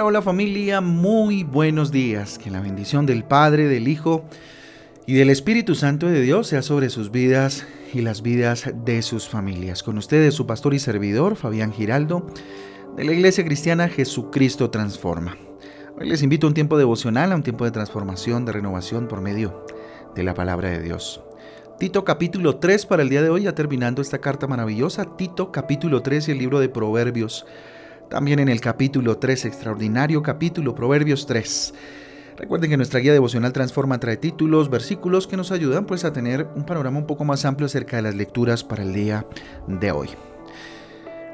Hola, familia, muy buenos días. Que la bendición del Padre, del Hijo y del Espíritu Santo de Dios sea sobre sus vidas y las vidas de sus familias. Con ustedes su pastor y servidor, Fabián Giraldo, de la Iglesia Cristiana Jesucristo Transforma. Hoy les invito a un tiempo devocional, a un tiempo de transformación, de renovación por medio de la palabra de Dios. Tito capítulo 3 para el día de hoy, ya terminando esta carta maravillosa. Tito capítulo 3 y el libro de Proverbios también en el capítulo 3, extraordinario capítulo, Proverbios 3. Recuerden que nuestra guía devocional Transforma trae títulos, versículos que nos ayudan pues a tener un panorama un poco más amplio acerca de las lecturas para el día de hoy.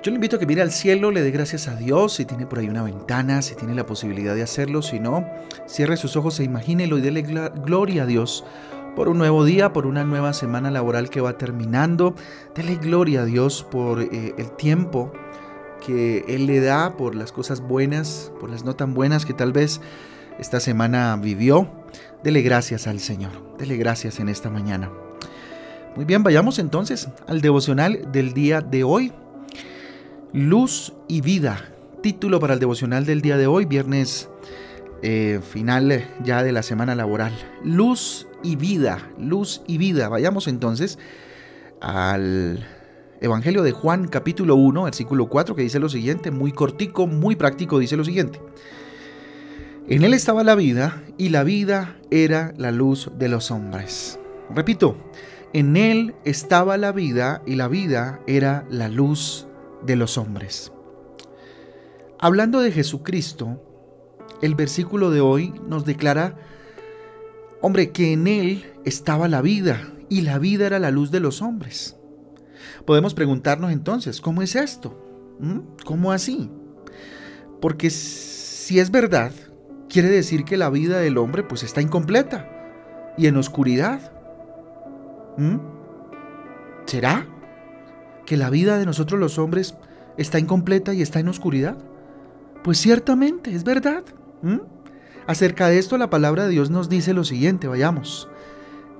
Yo le invito a que mire al cielo, le dé gracias a Dios, si tiene por ahí una ventana, si tiene la posibilidad de hacerlo, si no, cierre sus ojos e imagínelo y dele gloria a Dios por un nuevo día, por una nueva semana laboral que va terminando. Dele gloria a Dios por eh, el tiempo que Él le da, por las cosas buenas, por las no tan buenas que tal vez esta semana vivió. Dele gracias al Señor, dele gracias en esta mañana. Muy bien, vayamos entonces al devocional del día de hoy. Luz y vida. Título para el devocional del día de hoy, viernes eh, final ya de la semana laboral. Luz y vida, luz y vida. Vayamos entonces al Evangelio de Juan capítulo 1, versículo 4, que dice lo siguiente, muy cortico, muy práctico, dice lo siguiente. En él estaba la vida y la vida era la luz de los hombres. Repito, en él estaba la vida y la vida era la luz de los hombres. Hablando de Jesucristo, el versículo de hoy nos declara, hombre, que en él estaba la vida y la vida era la luz de los hombres. Podemos preguntarnos entonces, ¿cómo es esto? ¿Mm? ¿Cómo así? Porque si es verdad, quiere decir que la vida del hombre pues está incompleta y en oscuridad. ¿Mm? ¿Será que la vida de nosotros los hombres está incompleta y está en oscuridad? Pues ciertamente, es verdad. ¿Mm? Acerca de esto la palabra de Dios nos dice lo siguiente, vayamos.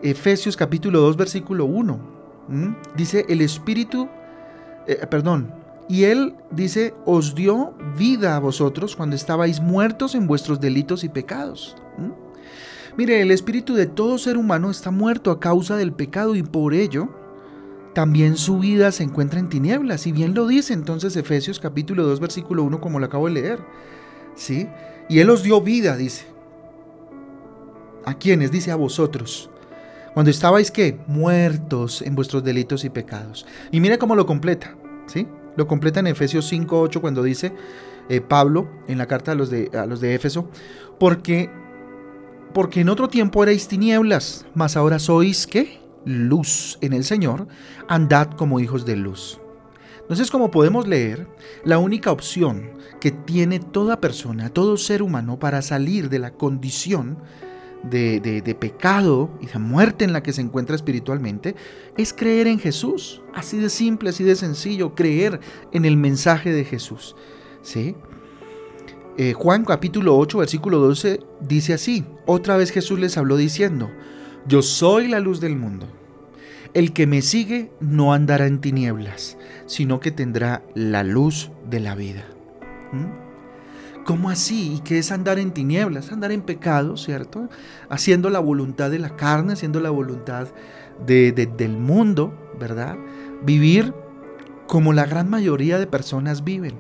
Efesios capítulo 2 versículo 1. ¿Mm? Dice el Espíritu, eh, perdón, y Él dice, os dio vida a vosotros cuando estabais muertos en vuestros delitos y pecados. ¿Mm? Mire, el espíritu de todo ser humano está muerto a causa del pecado y por ello también su vida se encuentra en tinieblas. Y bien lo dice entonces Efesios capítulo 2 versículo 1 como lo acabo de leer. ¿Sí? Y Él os dio vida, dice. ¿A quiénes? Dice a vosotros cuando estabais qué? Muertos en vuestros delitos y pecados. Y mire cómo lo completa, ¿sí? Lo completa en Efesios 5:8 cuando dice eh, Pablo en la carta a los de, a los de Éfeso, porque porque en otro tiempo erais tinieblas, mas ahora sois qué? Luz en el Señor, andad como hijos de luz. Entonces, como podemos leer, la única opción que tiene toda persona, todo ser humano para salir de la condición de, pecado y de muerte en la que se encuentra espiritualmente es creer en Jesús. Así de simple, así de sencillo, creer en el mensaje de Jesús. ¿Sí? Eh, Juan capítulo 8, versículo 12 dice así, otra vez Jesús les habló diciendo, yo soy la luz del mundo. El que me sigue no andará en tinieblas, sino que tendrá la luz de la vida. ¿Mm? ¿Cómo así? ¿Y qué es andar en tinieblas? Andar en pecado, ¿cierto? Haciendo la voluntad de la carne, haciendo la voluntad del mundo, ¿verdad? Vivir como la gran mayoría de personas viven,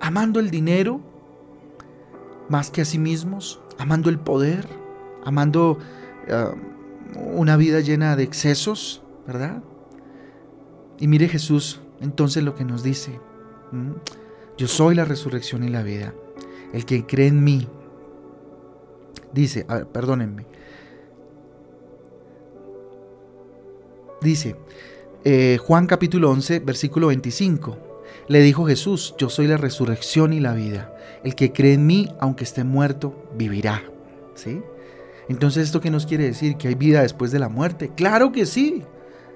amando el dinero más que a sí mismos, amando el poder, amando ah, una vida llena de excesos, ¿verdad? Y mire Jesús entonces lo que nos dice, yo soy la resurrección y la vida el que cree en mí, dice, a ver, perdónenme, dice, eh, Juan capítulo 11, versículo 25, le dijo Jesús, yo soy la resurrección y la vida, el que cree en mí, aunque esté muerto, vivirá, ¿sí? Entonces, ¿esto qué nos quiere decir? ¿Que hay vida después de la muerte? Claro que sí.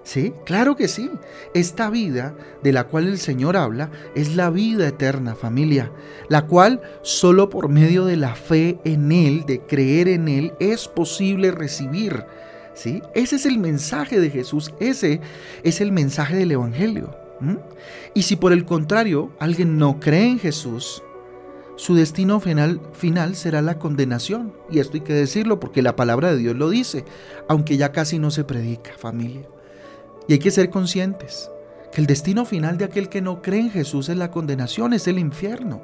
Sí, claro que sí. Esta vida de la cual el Señor habla es la vida eterna, familia, la cual solo por medio de la fe en Él, de creer en Él, es posible recibir. ¿Sí? Ese es el mensaje de Jesús, ese es el mensaje del Evangelio. Y si por el contrario alguien no cree en Jesús, su destino final, final será la condenación. Y esto hay que decirlo porque la palabra de Dios lo dice, aunque ya casi no se predica, familia. Y hay que ser conscientes que el destino final de aquel que no cree en Jesús es la condenación, es el infierno.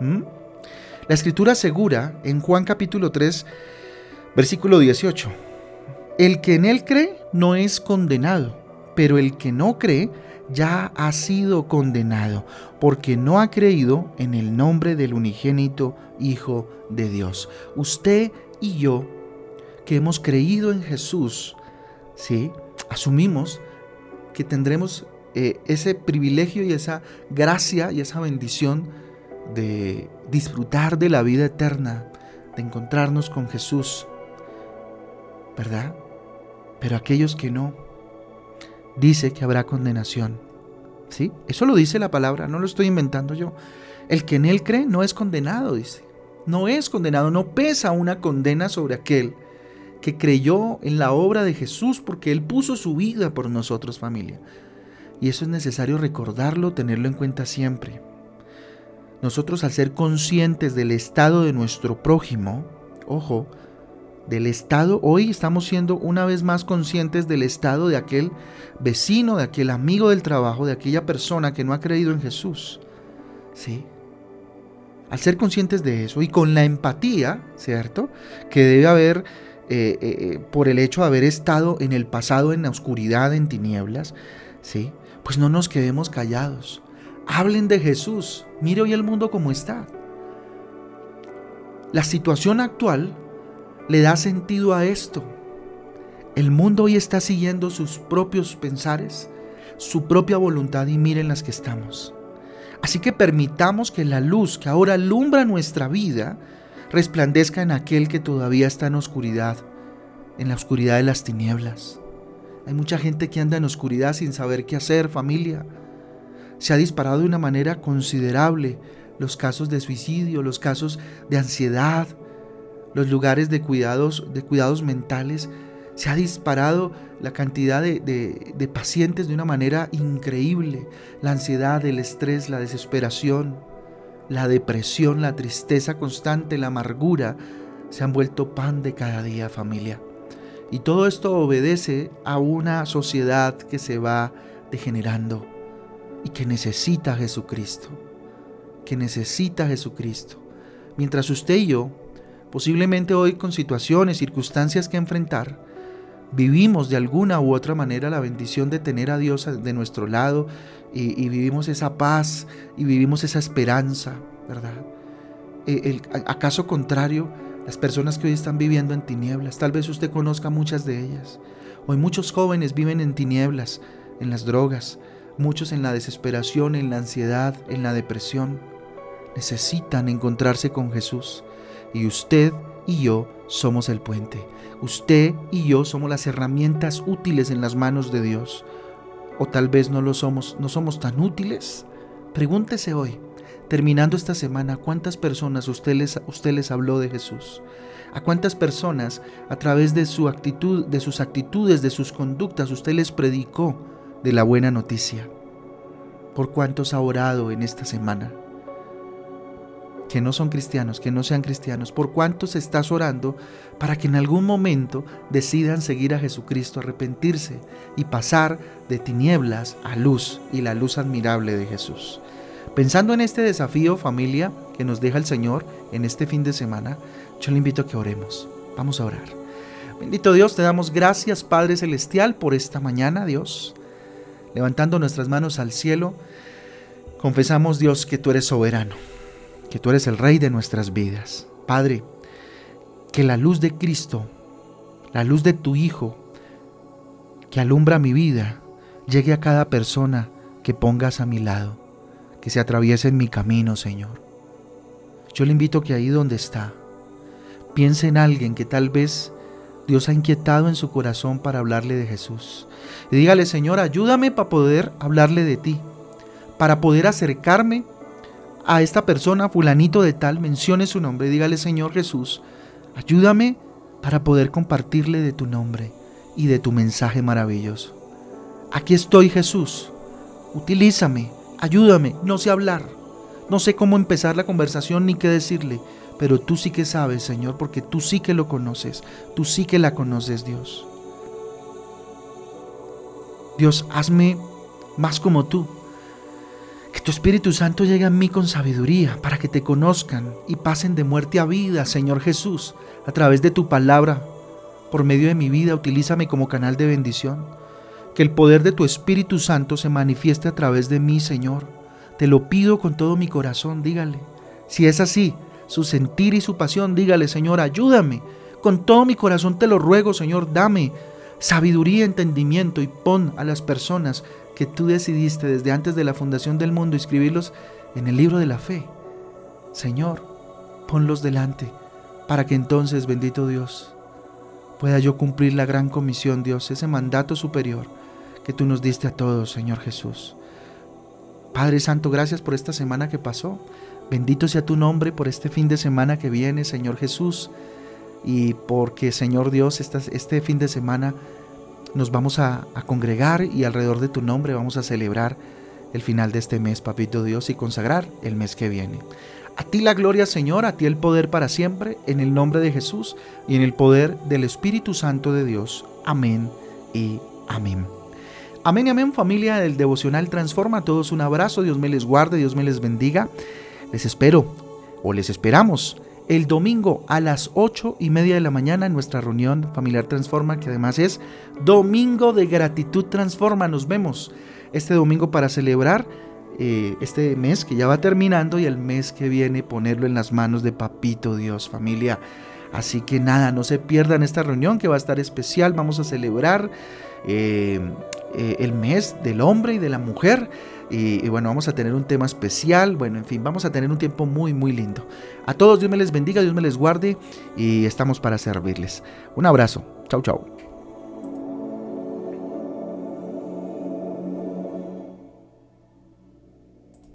¿Mm? La escritura asegura en Juan capítulo 3, versículo 18, el que en él cree no es condenado, pero el que no cree ya ha sido condenado, porque no ha creído en el nombre del unigénito Hijo de Dios. Usted y yo, que hemos creído en Jesús, ¿sí? Asumimos que tendremos eh, ese privilegio y esa gracia y esa bendición de disfrutar de la vida eterna, de encontrarnos con Jesús, ¿verdad? Pero aquellos que no, dice que habrá condenación. ¿Sí? Eso lo dice la palabra, no lo estoy inventando yo. El que en él cree no es condenado, dice. No es condenado, no pesa una condena sobre aquel que creyó en la obra de Jesús porque Él puso su vida por nosotros familia. Y eso es necesario recordarlo, tenerlo en cuenta siempre. Nosotros al ser conscientes del estado de nuestro prójimo, ojo, del estado, hoy estamos siendo una vez más conscientes del estado de aquel vecino, de aquel amigo del trabajo, de aquella persona que no ha creído en Jesús. ¿Sí? Al ser conscientes de eso y con la empatía, ¿cierto? Que debe haber eh, eh, eh, por el hecho de haber estado en el pasado en la oscuridad, en tinieblas, ¿sí? Pues no nos quedemos callados. Hablen de Jesús. Mire hoy el mundo como está. La situación actual le da sentido a esto. El mundo hoy está siguiendo sus propios pensares, su propia voluntad y miren las que estamos. Así que permitamos que la luz que ahora alumbra nuestra vida resplandezca en aquel que todavía está en oscuridad, en la oscuridad de las tinieblas. Hay mucha gente que anda en oscuridad sin saber qué hacer, familia. Se ha disparado de una manera considerable los casos de suicidio, los casos de ansiedad, los lugares de cuidados, de cuidados mentales. Se ha disparado la cantidad de, de pacientes de una manera increíble. La ansiedad, el estrés, la desesperación la depresión, la tristeza constante, la amargura, se han vuelto pan de cada día familia. Y todo esto obedece a una sociedad que se va degenerando y que necesita a Jesucristo, que necesita a Jesucristo. Mientras usted y yo, posiblemente hoy con situaciones, circunstancias que enfrentar, vivimos de alguna u otra manera la bendición de tener a Dios de nuestro lado y, vivimos esa paz y vivimos esa esperanza, ¿verdad? E, el, ¿Acaso contrario, las personas que hoy están viviendo en tinieblas, tal vez usted conozca muchas de ellas. Hoy muchos jóvenes viven en tinieblas, en las drogas, muchos en la desesperación, en la ansiedad, en la depresión. Necesitan encontrarse con Jesús y usted y yo somos el puente. Usted y yo somos las herramientas útiles en las manos de Dios. O tal vez no lo somos, no somos tan útiles. Pregúntese hoy, terminando esta semana, ¿cuántas personas usted les, usted les habló de Jesús? ¿A cuántas personas a través de su actitud, de sus actitudes, de sus conductas, usted les predicó de la buena noticia? ¿Por cuántos ha orado en esta semana? Que no son cristianos, que no sean cristianos, por cuántos estás orando para que en algún momento decidan seguir a Jesucristo, arrepentirse y pasar de tinieblas a luz y la luz admirable de Jesús. Pensando en este desafío, familia, que nos deja el Señor en este fin de semana, yo le invito a que oremos. Vamos a orar. Bendito Dios, te damos gracias, Padre Celestial, por esta mañana, Dios. Levantando nuestras manos al cielo, confesamos, Dios, que tú eres soberano que tú eres el Rey de nuestras vidas. Padre, que la luz de Cristo, la luz de tu Hijo, que alumbra mi vida, llegue a cada persona que pongas a mi lado, que se atraviese en mi camino, Señor. Yo le invito que ahí donde está, piense en alguien que tal vez Dios ha inquietado en su corazón para hablarle de Jesús. Y dígale, Señor, ayúdame para poder hablarle de ti, para poder acercarme a esta persona, fulanito de tal, mencione su nombre, dígale Señor Jesús, ayúdame para poder compartirle de tu nombre y de tu mensaje maravilloso. Aquí estoy Jesús, utilízame, ayúdame, no sé hablar, No sé cómo empezar la conversación ni qué decirle, pero tú sí que sabes, Señor, porque tú sí que lo conoces, tú sí que la conoces, Dios. Dios, hazme más como tú. Tu Espíritu Santo llegue a mí con sabiduría para que te conozcan y pasen de muerte a vida, Señor Jesús, a través de tu palabra. Por medio de mi vida, utilízame como canal de bendición. Que el poder de tu Espíritu Santo se manifieste a través de mí, Señor. Te lo pido con todo mi corazón, dígale. Si es así, su sentir y su pasión, dígale, Señor, ayúdame. Con todo mi corazón te lo ruego, Señor, dame sabiduría, entendimiento y pon a las personas que tú decidiste desde antes de la fundación del mundo escribirlos en el libro de la fe. Señor, ponlos delante para que entonces, bendito Dios, pueda yo cumplir la gran comisión, Dios, ese mandato superior que tú nos diste a todos, Señor Jesús. Padre Santo, gracias por esta semana que pasó. Bendito sea tu nombre por este fin de semana que viene, Señor Jesús y porque Señor Dios, este fin de semana nos vamos a, congregar y alrededor de tu nombre vamos a celebrar el final de este mes, Papito Dios, y consagrar el mes que viene. A ti la gloria, Señor, a ti el poder para siempre, en el nombre de Jesús y en el poder del Espíritu Santo de Dios. Amén y amén. Amén y amén, familia del Devocional Transforma. A todos un abrazo, Dios me les guarde, Dios me les bendiga. Les espero o les esperamos el domingo a las ocho y media de la mañana en nuestra reunión familiar Transforma, que además es Domingo de Gratitud Transforma. Nos vemos este domingo para celebrar eh, este mes que ya va terminando y el mes que viene ponerlo en las manos de Papito Dios, familia. Así que nada, no se pierdan esta reunión que va a estar especial. Vamos a celebrar eh, eh, el mes del hombre y de la mujer. Y, bueno, vamos a tener un tema especial. Bueno, en fin, vamos a tener un tiempo muy, muy lindo. A todos Dios me les bendiga, Dios me les guarde y estamos para servirles. Un abrazo. Chau, chau.